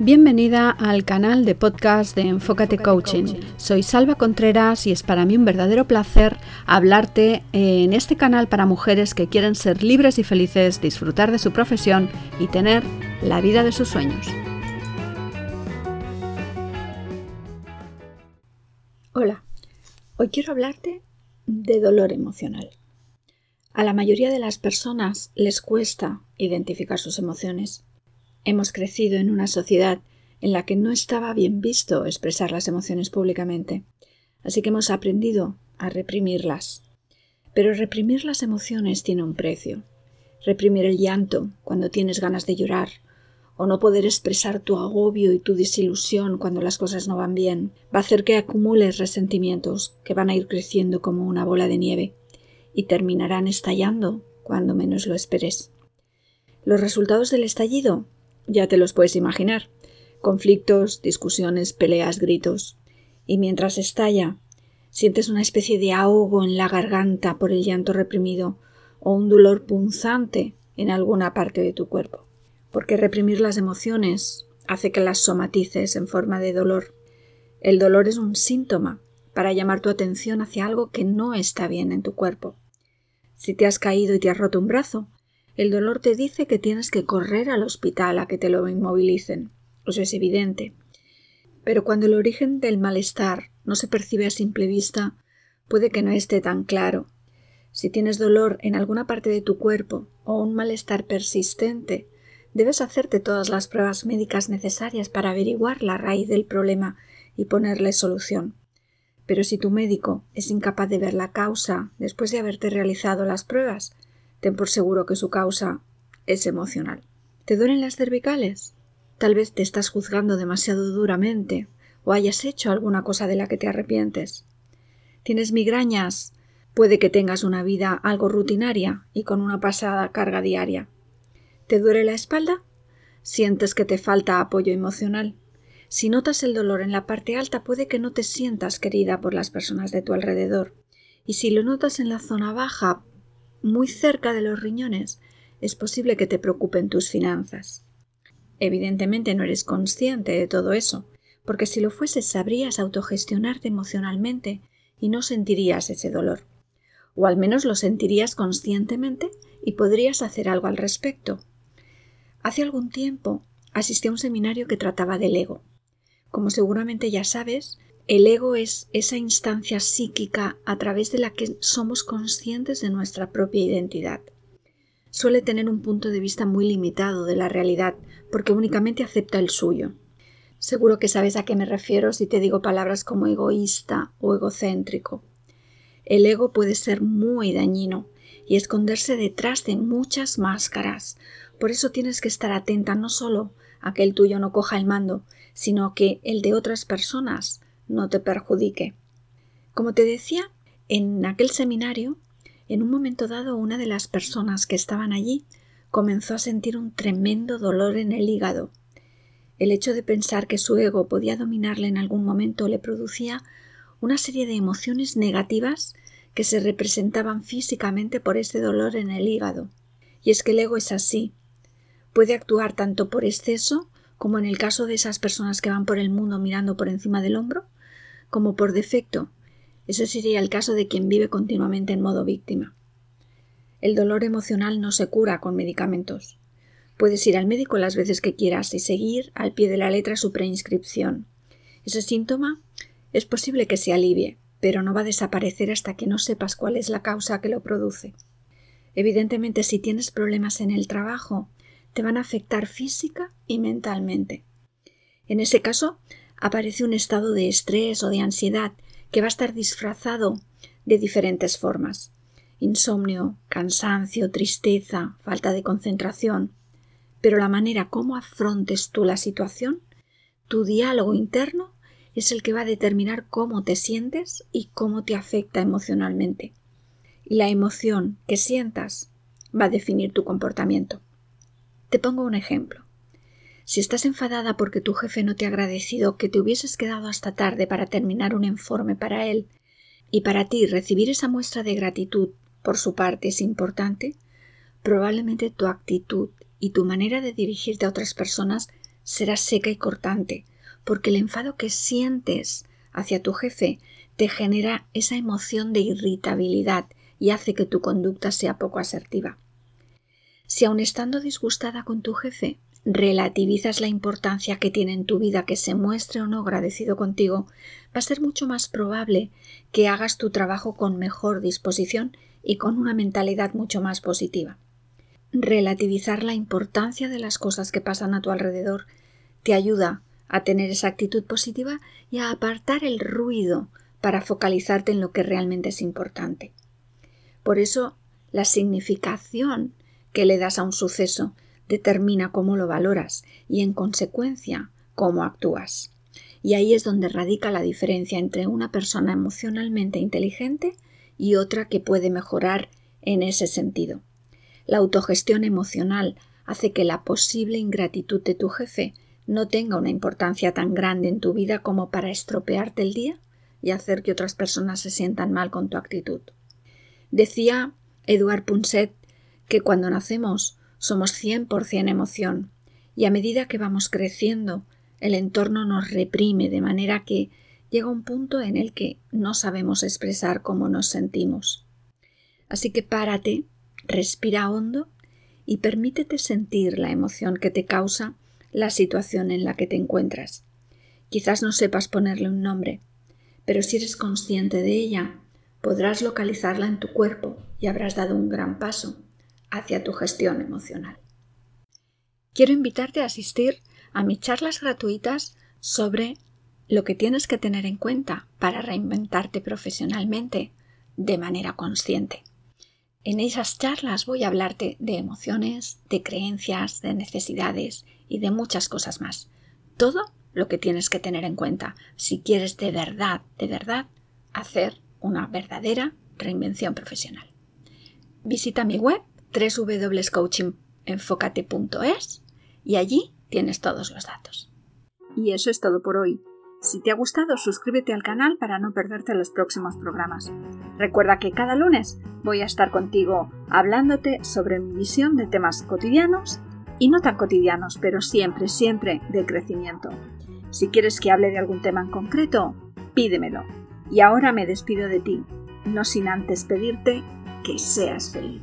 Bienvenida al canal de podcast de Enfócate Coaching. Soy Salva Contreras y es para mí un verdadero placer hablarte en este canal para mujeres que quieren ser libres y felices, disfrutar de su profesión y tener la vida de sus sueños. Hola, hoy quiero hablarte de dolor emocional. A la mayoría de las personas les cuesta identificar sus emociones Hemos crecido en una sociedad en la que no estaba bien visto expresar las emociones públicamente, así que hemos aprendido a reprimirlas. Pero reprimir las emociones tiene un precio. Reprimir el llanto cuando tienes ganas de llorar, o no poder expresar tu agobio y tu desilusión cuando las cosas no van bien, va a hacer que acumules resentimientos que van a ir creciendo como una bola de nieve y terminarán estallando cuando menos lo esperes. Los resultados del estallido ya te los puedes imaginar. Conflictos, discusiones, peleas, gritos. Y mientras estalla, sientes una especie de ahogo en la garganta por el llanto reprimido o un dolor punzante en alguna parte de tu cuerpo. Porque reprimir las emociones hace que las somatices en forma de dolor. El dolor es un síntoma para llamar tu atención hacia algo que no está bien en tu cuerpo. Si te has caído y te has roto un brazo, el dolor te dice que tienes que correr al hospital a que te lo inmovilicen. Eso es evidente. Pero cuando el origen del malestar no se percibe a simple vista, puede que no esté tan claro. Si tienes dolor en alguna parte de tu cuerpo o un malestar persistente, debes hacerte todas las pruebas médicas necesarias para averiguar la raíz del problema y ponerle solución. Pero si tu médico es incapaz de ver la causa después de haberte realizado las pruebas, ten por seguro que su causa es emocional. ¿Te duelen las cervicales? Tal vez te estás juzgando demasiado duramente o hayas hecho alguna cosa de la que te arrepientes. ¿Tienes migrañas? Puede que tengas una vida algo rutinaria y con una pasada carga diaria. ¿Te duele la espalda? ¿Sientes que te falta apoyo emocional? Si notas el dolor en la parte alta puede que no te sientas querida por las personas de tu alrededor. Y si lo notas en la zona baja muy cerca de los riñones, es posible que te preocupen tus finanzas. Evidentemente no eres consciente de todo eso, porque si lo fueses sabrías autogestionarte emocionalmente y no sentirías ese dolor. O al menos lo sentirías conscientemente y podrías hacer algo al respecto. Hace algún tiempo asistí a un seminario que trataba del ego. Como seguramente ya sabes, el ego es esa instancia psíquica a través de la que somos conscientes de nuestra propia identidad. Suele tener un punto de vista muy limitado de la realidad porque únicamente acepta el suyo. Seguro que sabes a qué me refiero si te digo palabras como egoísta o egocéntrico. El ego puede ser muy dañino y esconderse detrás de muchas máscaras. Por eso tienes que estar atenta no solo a que el tuyo no coja el mando, sino que el de otras personas no te perjudique. Como te decía, en aquel seminario, en un momento dado una de las personas que estaban allí comenzó a sentir un tremendo dolor en el hígado. El hecho de pensar que su ego podía dominarle en algún momento le producía una serie de emociones negativas que se representaban físicamente por ese dolor en el hígado. Y es que el ego es así. Puede actuar tanto por exceso como en el caso de esas personas que van por el mundo mirando por encima del hombro, como por defecto. Ese sería el caso de quien vive continuamente en modo víctima. El dolor emocional no se cura con medicamentos. Puedes ir al médico las veces que quieras y seguir al pie de la letra su preinscripción. Ese síntoma es posible que se alivie, pero no va a desaparecer hasta que no sepas cuál es la causa que lo produce. Evidentemente, si tienes problemas en el trabajo, te van a afectar física y mentalmente. En ese caso, aparece un estado de estrés o de ansiedad que va a estar disfrazado de diferentes formas. Insomnio, cansancio, tristeza, falta de concentración. Pero la manera como afrontes tú la situación, tu diálogo interno, es el que va a determinar cómo te sientes y cómo te afecta emocionalmente. Y la emoción que sientas va a definir tu comportamiento. Te pongo un ejemplo. Si estás enfadada porque tu jefe no te ha agradecido que te hubieses quedado hasta tarde para terminar un informe para él, y para ti recibir esa muestra de gratitud por su parte es importante, probablemente tu actitud y tu manera de dirigirte a otras personas será seca y cortante, porque el enfado que sientes hacia tu jefe te genera esa emoción de irritabilidad y hace que tu conducta sea poco asertiva. Si aun estando disgustada con tu jefe, relativizas la importancia que tiene en tu vida que se muestre o no agradecido contigo, va a ser mucho más probable que hagas tu trabajo con mejor disposición y con una mentalidad mucho más positiva. Relativizar la importancia de las cosas que pasan a tu alrededor te ayuda a tener esa actitud positiva y a apartar el ruido para focalizarte en lo que realmente es importante. Por eso, la significación que le das a un suceso determina cómo lo valoras y, en consecuencia, cómo actúas. Y ahí es donde radica la diferencia entre una persona emocionalmente inteligente y otra que puede mejorar en ese sentido. La autogestión emocional hace que la posible ingratitud de tu jefe no tenga una importancia tan grande en tu vida como para estropearte el día y hacer que otras personas se sientan mal con tu actitud. Decía Eduard Punset que cuando nacemos somos 100% emoción y a medida que vamos creciendo el entorno nos reprime de manera que llega un punto en el que no sabemos expresar cómo nos sentimos. Así que párate, respira hondo y permítete sentir la emoción que te causa la situación en la que te encuentras. Quizás no sepas ponerle un nombre, pero si eres consciente de ella, podrás localizarla en tu cuerpo y habrás dado un gran paso hacia tu gestión emocional. Quiero invitarte a asistir a mis charlas gratuitas sobre lo que tienes que tener en cuenta para reinventarte profesionalmente de manera consciente. En esas charlas voy a hablarte de emociones, de creencias, de necesidades y de muchas cosas más. Todo lo que tienes que tener en cuenta si quieres de verdad, de verdad, hacer una verdadera reinvención profesional. Visita mi web www.coachingenfocate.es y allí tienes todos los datos. Y eso es todo por hoy. Si te ha gustado, suscríbete al canal para no perderte los próximos programas. Recuerda que cada lunes voy a estar contigo hablándote sobre mi visión de temas cotidianos y no tan cotidianos, pero siempre, siempre de crecimiento. Si quieres que hable de algún tema en concreto, pídemelo. Y ahora me despido de ti, no sin antes pedirte que seas feliz.